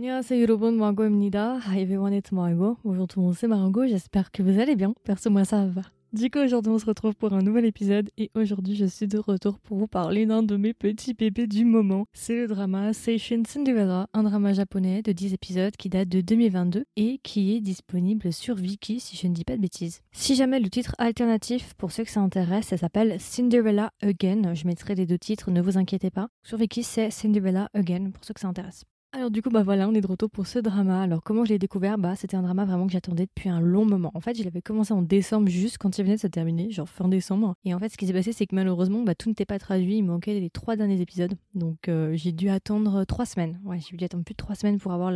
안녕하세요 여러분, Margot입니다. Hi everyone, it's Margot. Bonjour tout le monde, c'est Margot, j'espère que vous allez bien. Perso, moi ça va. Du coup, aujourd'hui, on se retrouve pour un nouvel épisode et aujourd'hui, je suis de retour pour vous parler d'un de mes petits bébés du moment. C'est le drama Seishun Cinderella, un drama japonais de 10 épisodes qui date de 2022 et qui est disponible sur Viki si je ne dis pas de bêtises. Si jamais le titre alternatif, pour ceux que ça intéresse, ça s'appelle Cinderella Again. Je mettrai les deux titres, ne vous inquiétez pas. Sur Viki, c'est Cinderella Again pour ceux que ça intéresse. Alors du coup bah voilà on est de retour pour ce drama. Alors comment je l'ai découvert? Bah c'était un drama vraiment que j'attendais depuis un long moment. En fait je l'avais commencé en décembre juste quand il venait de se terminer, genre fin décembre. Et en fait ce qui s'est passé c'est que malheureusement bah, tout n'était pas traduit, il manquait les trois derniers épisodes. Donc euh, j'ai dû attendre trois semaines. Ouais j'ai dû attendre plus de trois semaines pour avoir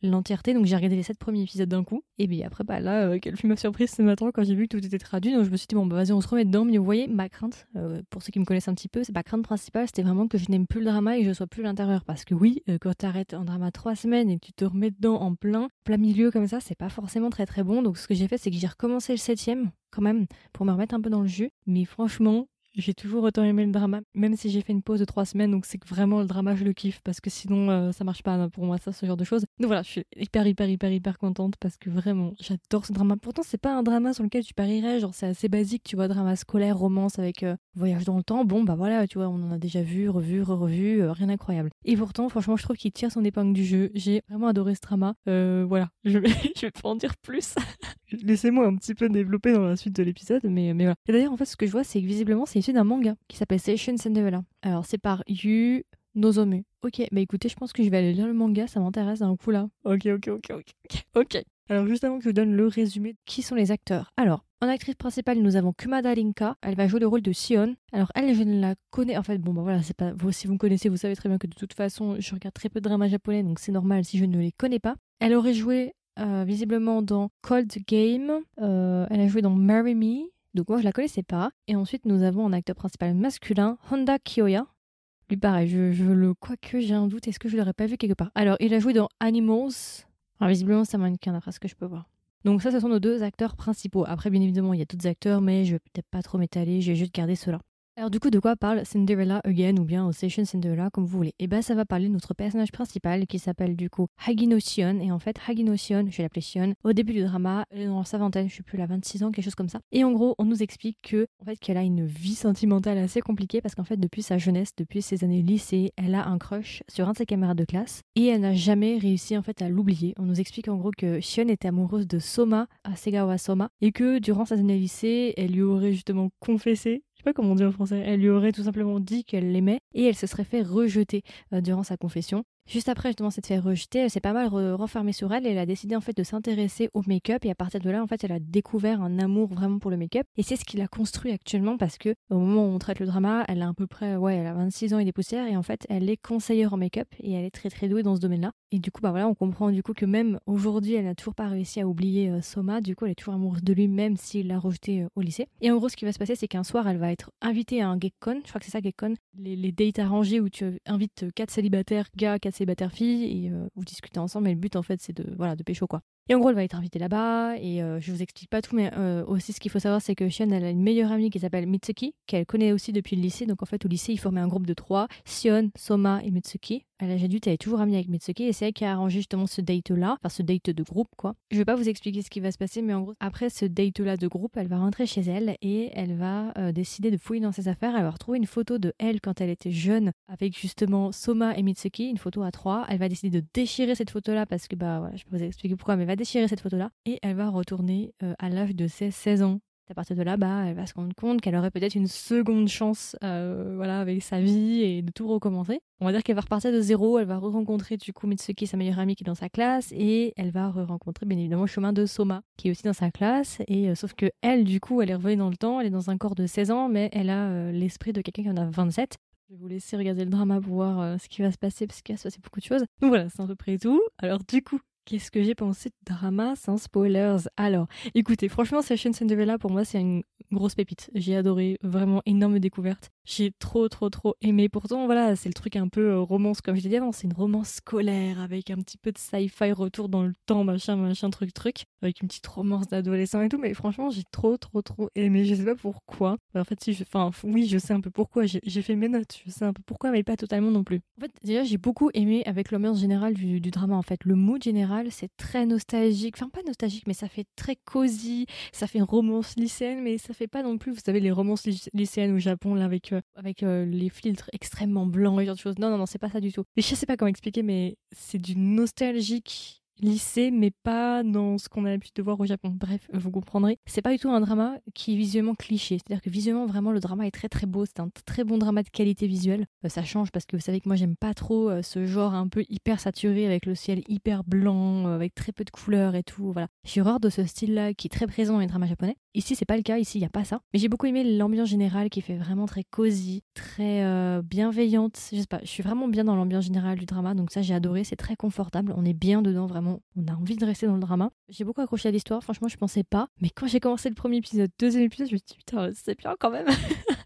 l'entièreté. Donc j'ai regardé les sept premiers épisodes d'un coup. Et puis après bah là euh, quelle fut ma surprise ce matin quand j'ai vu que tout était traduit. Donc je me suis dit bon bah vas-y on se remet dedans. Mais vous voyez ma crainte, euh, pour ceux qui me connaissent un petit peu, c'est pas crainte principale, c'était vraiment que je n'aime plus le drama et que je sois plus l'intérieur. Parce que oui quand t'arrêtes un drama trois semaines et que tu te remets dedans en plein, plein milieu comme ça, c'est pas forcément très très bon. Donc ce que j'ai fait, c'est que j'ai recommencé le septième quand même pour me remettre un peu dans le jus. Mais franchement, j'ai toujours autant aimé le drama, même si j'ai fait une pause de trois semaines, donc c'est que vraiment le drama je le kiffe parce que sinon euh, ça marche pas pour moi ça ce genre de choses. Donc voilà, je suis hyper hyper hyper hyper contente parce que vraiment j'adore ce drama. Pourtant c'est pas un drama sur lequel tu parierais, genre c'est assez basique, tu vois, drama scolaire, romance avec euh, voyage dans le temps. Bon bah voilà, tu vois, on en a déjà vu, revu, re-revu, euh, rien d'incroyable. Et pourtant franchement je trouve qu'il tire son épingle du jeu. J'ai vraiment adoré ce drama. voilà, je vais, je vais pas en dire plus. Laissez-moi un petit peu développer dans la suite de l'épisode, mais, mais voilà. Et d'ailleurs en fait ce que je vois c'est que visiblement c'est issu d'un manga qui s'appelle Seishun Cinderella. Alors c'est par Yu Nozomu. Ok, bah écoutez, je pense que je vais aller lire le manga, ça m'intéresse d'un coup là. Ok, ok, ok, ok, ok. Alors juste avant que je vous donne le résumé, qui sont les acteurs? Alors, en actrice principale, nous avons Kumada Rinka. Elle va jouer le rôle de Sion. Alors elle, je ne la connais. En fait, bon, bah voilà, c'est pas. Vous, si vous me connaissez, vous savez très bien que de toute façon, je regarde très peu de dramas japonais, donc c'est normal si je ne les connais pas. Elle aurait joué euh, visiblement dans Cold Game. Euh, elle a joué dans Marry Me. Donc moi je la connaissais pas. Et ensuite nous avons un acteur principal masculin, Honda Kyoya. Lui pareil, je, je le quoique j'ai un doute, est-ce que je l'aurais pas vu quelque part? Alors il a joué dans Animals. Alors visiblement c'est un mannequin d'après ce que je peux voir. Donc ça ce sont nos deux acteurs principaux. Après bien évidemment il y a d'autres acteurs mais je vais peut-être pas trop m'étaler, je vais juste garder ceux-là. Alors du coup, de quoi parle Cinderella Again ou bien Station Cinderella comme vous voulez? Eh ben ça va parler de notre personnage principal qui s'appelle du coup Hagino Sion. Et en fait, Hagino Sion, je vais l'appeler Sion, au début du drama, elle est dans sa vingtaine, je suis plus, la 26 ans, quelque chose comme ça. Et en gros, on nous explique que fait qu'elle a une vie sentimentale assez compliquée parce qu'en fait depuis sa jeunesse, depuis ses années lycée, elle a un crush sur un de ses camarades de classe et elle n'a jamais réussi en fait à l'oublier. On nous explique en gros que Sion était amoureuse de Soma, Segawa Soma, et que durant sa année lycée, elle lui aurait justement confessé sais pas comment on dit en français, elle lui aurait tout simplement dit qu'elle l'aimait et elle se serait fait rejeter euh, durant sa confession. Juste après justement s'être fait rejeter, elle s'est pas mal renfermée sur elle et elle a décidé en fait de s'intéresser au make-up et à partir de là en fait elle a découvert un amour vraiment pour le make-up et c'est ce qui l'a construit actuellement parce que au moment où on traite le drama, elle a à peu près ouais, elle a 26 ans et des poussières et en fait elle est conseillère en make-up et elle est très très douée dans ce domaine-là. Et du coup bah voilà, on comprend du coup que même aujourd'hui, elle n'a toujours pas réussi à oublier euh, Soma, du coup elle est toujours amoureuse de lui même s'il l'a rejeté euh, au lycée. Et en gros ce qui va se passer c'est qu'un soir elle va être invitée à un gekkon, je crois que c'est ça gekkon, les, les dates arrangées où tu invites quatre célibataires gars, célibataire fille et euh, vous discutez ensemble. Et le but, en fait, c'est de, voilà, de pécho, quoi. Et en gros, elle va être invitée là-bas. Et euh, je vous explique pas tout, mais euh, aussi ce qu'il faut savoir, c'est que elle a une meilleure amie qui s'appelle Mitsuki, qu'elle connaît aussi depuis le lycée. Donc en fait, au lycée, ils formaient un groupe de trois Sion, Soma et Mitsuki à l'âge adulte, elle est toujours amie avec Mitsuki et c'est elle qui a arrangé justement ce date-là, enfin ce date de groupe quoi. Je vais pas vous expliquer ce qui va se passer, mais en gros, après ce date-là de groupe, elle va rentrer chez elle et elle va euh, décider de fouiller dans ses affaires. Elle va retrouver une photo de elle quand elle était jeune avec justement Soma et Mitsuki, une photo à trois. Elle va décider de déchirer cette photo-là parce que bah voilà, je peux vous expliquer pourquoi, mais elle va déchirer cette photo-là et elle va retourner euh, à l'âge de ses 16 ans à partir de là, bah, elle va se rendre compte qu'elle aurait peut-être une seconde chance euh, voilà, avec sa vie et de tout recommencer. On va dire qu'elle va repartir de zéro, elle va re-rencontrer du coup Mitsuki, sa meilleure amie qui est dans sa classe, et elle va re-rencontrer bien évidemment le chemin de Soma, qui est aussi dans sa classe, et euh, sauf que elle, du coup, elle est revenue dans le temps, elle est dans un corps de 16 ans, mais elle a l'esprit de quelqu'un qui en a 27. Je vais vous laisser regarder le drama pour voir ce qui va se passer, parce qu'il va se passer beaucoup de choses. Donc voilà, c'est à peu près tout. Alors du coup, Qu'est-ce que j'ai pensé de drama sans spoilers? Alors, écoutez, franchement, Session Cinderella, pour moi, c'est une grosse pépite. J'ai adoré, vraiment énorme découverte. J'ai trop, trop, trop aimé. Pourtant, voilà, c'est le truc un peu euh, romance, comme je l'ai dit avant, c'est une romance scolaire avec un petit peu de sci-fi, retour dans le temps, machin, machin, truc, truc, avec une petite romance d'adolescent et tout. Mais franchement, j'ai trop, trop, trop aimé. Je sais pas pourquoi. En fait, si enfin, oui, je sais un peu pourquoi. J'ai fait mes notes. Je sais un peu pourquoi, mais pas totalement non plus. En fait, déjà, j'ai beaucoup aimé avec l'ambiance générale du, du drama. En fait, le mood général c'est très nostalgique. Enfin, pas nostalgique, mais ça fait très cosy. Ça fait romance lycéenne, mais ça fait pas non plus, vous savez, les romances lycéennes au Japon, là, avec, euh, avec euh, les filtres extrêmement blancs et genre de choses. Non, non, non, c'est pas ça du tout. Mais je sais pas comment expliquer, mais c'est du nostalgique lycée, mais pas dans ce qu'on a l'habitude de voir au Japon. Bref, vous comprendrez. C'est pas du tout un drama qui est visuellement cliché. C'est-à-dire que visuellement, vraiment, le drama est très très beau. C'est un très bon drama de qualité visuelle. Euh, ça change parce que vous savez que moi, j'aime pas trop euh, ce genre un peu hyper saturé avec le ciel hyper blanc, euh, avec très peu de couleurs et tout. Voilà. J'ai horreur de ce style-là qui est très présent dans les dramas japonais. Ici, c'est pas le cas. Ici, il y a pas ça. Mais j'ai beaucoup aimé l'ambiance générale qui fait vraiment très cosy, très bienveillante. Je sais pas, je suis vraiment bien dans l'ambiance générale du drama. Donc ça, j'ai adoré. C'est très confortable. On est bien dedans, vraiment on a envie de rester dans le drama. J'ai beaucoup accroché à l'histoire, franchement, je pensais pas. Mais quand j'ai commencé le premier épisode, deuxième épisode, je me suis dit, putain, c'est bien quand même.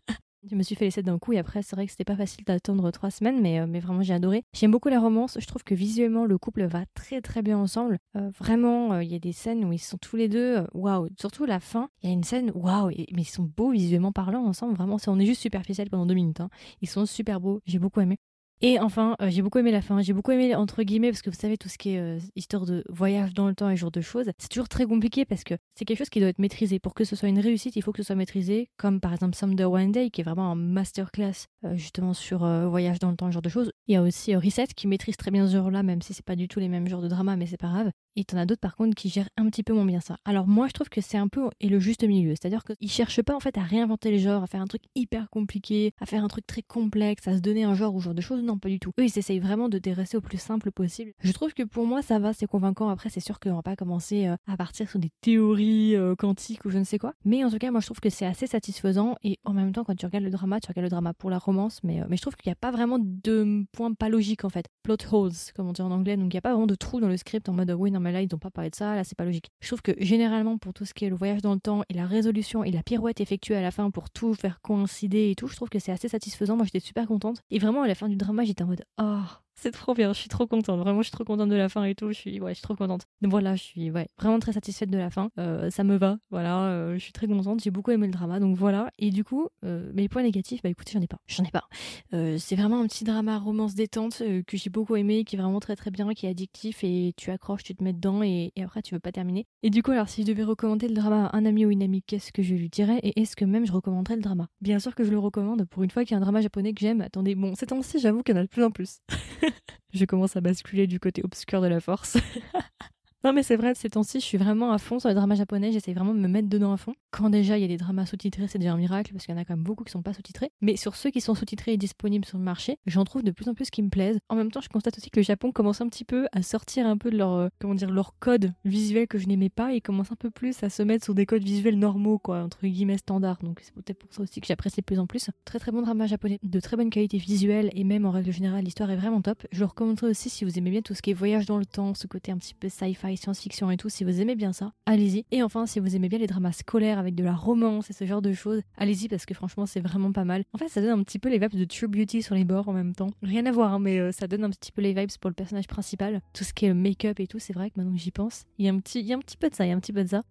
Je me suis fait les d'un coup et après c'est vrai que c'était pas facile d'attendre trois semaines mais, euh, mais vraiment j'ai adoré. J'aime beaucoup la romance, je trouve que visuellement le couple va très très bien ensemble. Euh, vraiment euh, il y a des scènes où ils sont tous les deux waouh, surtout la fin, il y a une scène waouh mais ils sont beaux visuellement parlant ensemble, vraiment on est juste superficiel pendant deux minutes. Hein. Ils sont super beaux, j'ai beaucoup aimé. Et enfin, euh, j'ai beaucoup aimé la fin. J'ai beaucoup aimé, entre guillemets, parce que vous savez, tout ce qui est euh, histoire de voyage dans le temps et genre de choses, c'est toujours très compliqué parce que c'est quelque chose qui doit être maîtrisé. Pour que ce soit une réussite, il faut que ce soit maîtrisé, comme par exemple Someday One Day, qui est vraiment un masterclass euh, justement sur voyage dans le temps et genre de choses. Il y a aussi Reset qui maîtrise très bien ce genre-là, même si c'est pas du tout les mêmes genres de drama, mais c'est pas grave. Et t'en as d'autres par contre qui gèrent un petit peu moins bien ça. Alors moi je trouve que c'est un peu et le juste milieu, c'est-à-dire qu'ils cherchent pas en fait à réinventer les genres, à faire un truc hyper compliqué, à faire un truc très complexe, à se donner un genre ou genre de choses, non pas du tout. Eux ils essayent vraiment de rester au plus simple possible. Je trouve que pour moi ça va, c'est convaincant. Après c'est sûr qu'on va pas commencer euh, à partir sur des théories euh, quantiques ou je ne sais quoi. Mais en tout cas moi je trouve que c'est assez satisfaisant et en même temps quand tu regardes le drama, tu regardes le drama pour la romance, mais, euh, mais je trouve qu'il n'y a pas vraiment de points pas logiques en fait. Plot holes comme on dit en anglais, donc il n'y a pas vraiment de trous dans le script en mode oui non mais là ils ont pas parlé de ça, là c'est pas logique. Je trouve que généralement pour tout ce qui est le voyage dans le temps et la résolution et la pirouette effectuée à la fin pour tout faire coïncider et tout, je trouve que c'est assez satisfaisant. Moi j'étais super contente. Et vraiment à la fin du drama j'étais en mode oh c'est trop bien, je suis trop contente. Vraiment, je suis trop contente de la fin et tout. Je suis, ouais, je suis trop contente. Donc voilà, je suis ouais, vraiment très satisfaite de la fin. Euh, ça me va, voilà. Euh, je suis très contente. J'ai beaucoup aimé le drama, donc voilà. Et du coup, euh, mes points négatifs, bah écoutez, j'en ai pas. J'en ai pas. c'est vraiment un petit drama romance détente que j'ai beaucoup aimé, qui est vraiment très très bien, qui est addictif et tu accroches, tu te mets dedans et, et, après tu veux pas terminer. Et du coup, alors si je devais recommander le drama à un ami ou une amie, qu'est-ce que je lui dirais Et est-ce que même je recommanderais le drama? Bien sûr que je le recommande. Pour une fois qu'il y a un drama japonais que j'aime. Attendez, bon, ces temps-ci, j'avoue qu'il y en a de plus en plus. je commence à basculer du côté obscur de la force. Non, mais c'est vrai, ces temps-ci, je suis vraiment à fond sur les dramas japonais. J'essaie vraiment de me mettre dedans à fond. Quand déjà il y a des dramas sous-titrés, c'est déjà un miracle parce qu'il y en a quand même beaucoup qui sont pas sous-titrés. Mais sur ceux qui sont sous-titrés et disponibles sur le marché, j'en trouve de plus en plus qui me plaisent. En même temps, je constate aussi que le Japon commence un petit peu à sortir un peu de leur, euh, comment dire, leur code visuel que je n'aimais pas et commence un peu plus à se mettre sur des codes visuels normaux, quoi, entre guillemets standards. Donc c'est peut-être pour ça aussi que j'apprécie de plus en plus. Très très bon drama japonais, de très bonne qualité visuelle et même en règle générale, l'histoire est vraiment top. Je le recommanderais aussi si vous aimez bien tout ce qui est voyage dans le temps, ce côté un petit peu sci-fi, science-fiction et tout si vous aimez bien ça, allez-y. Et enfin, si vous aimez bien les dramas scolaires avec de la romance et ce genre de choses, allez-y parce que franchement, c'est vraiment pas mal. En fait, ça donne un petit peu les vibes de True Beauty sur les bords en même temps. Rien à voir, hein, mais euh, ça donne un petit peu les vibes pour le personnage principal. Tout ce qui est make-up et tout, c'est vrai que maintenant que j'y pense, il y a un petit, il y a un petit peu de ça, il y a un petit peu de ça.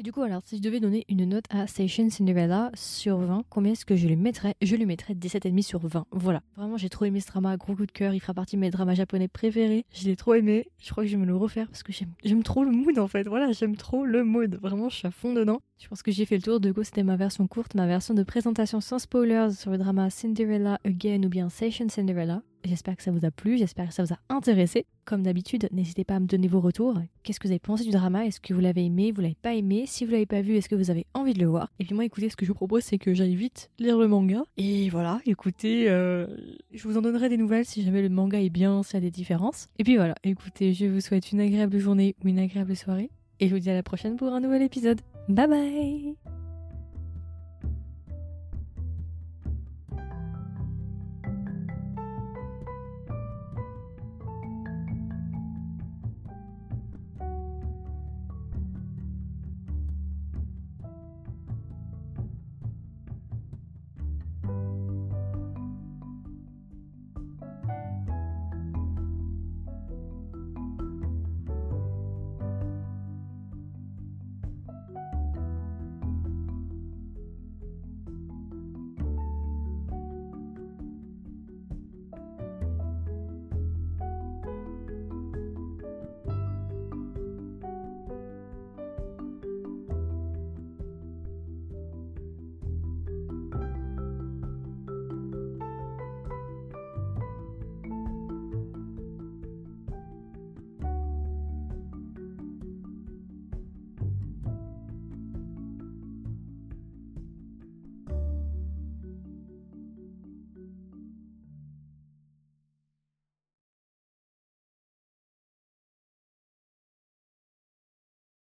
Et du coup, alors, si je devais donner une note à Station Cinderella sur 20, combien est-ce que je lui mettrais? Je lui mettrais 17,5 sur 20. Voilà. Vraiment, j'ai trop aimé ce drama, gros coup de cœur. Il fera partie de mes dramas japonais préférés. Je l'ai trop aimé. Je crois que je vais me le refaire parce que j'aime trop le mood en fait. Voilà, j'aime trop le mood. Vraiment, je suis à fond dedans. Je pense que j'ai fait le tour. De coup, c'était ma version courte, ma version de présentation sans spoilers sur le drama Cinderella Again ou bien Station Cinderella. J'espère que ça vous a plu, j'espère que ça vous a intéressé. Comme d'habitude, n'hésitez pas à me donner vos retours. Qu'est-ce que vous avez pensé du drama? Est-ce que vous l'avez aimé Vous l'avez pas aimé? Si vous l'avez pas vu, est-ce que vous avez envie de le voir? Et puis moi, écoutez, ce que je vous propose, c'est que j'aille vite lire le manga. Et voilà, écoutez, euh, je vous en donnerai des nouvelles si jamais le manga est bien, s'il y a des différences. Et puis voilà, écoutez, je vous souhaite une agréable journée ou une agréable soirée. Et je vous dis à la prochaine pour un nouvel épisode. Bye bye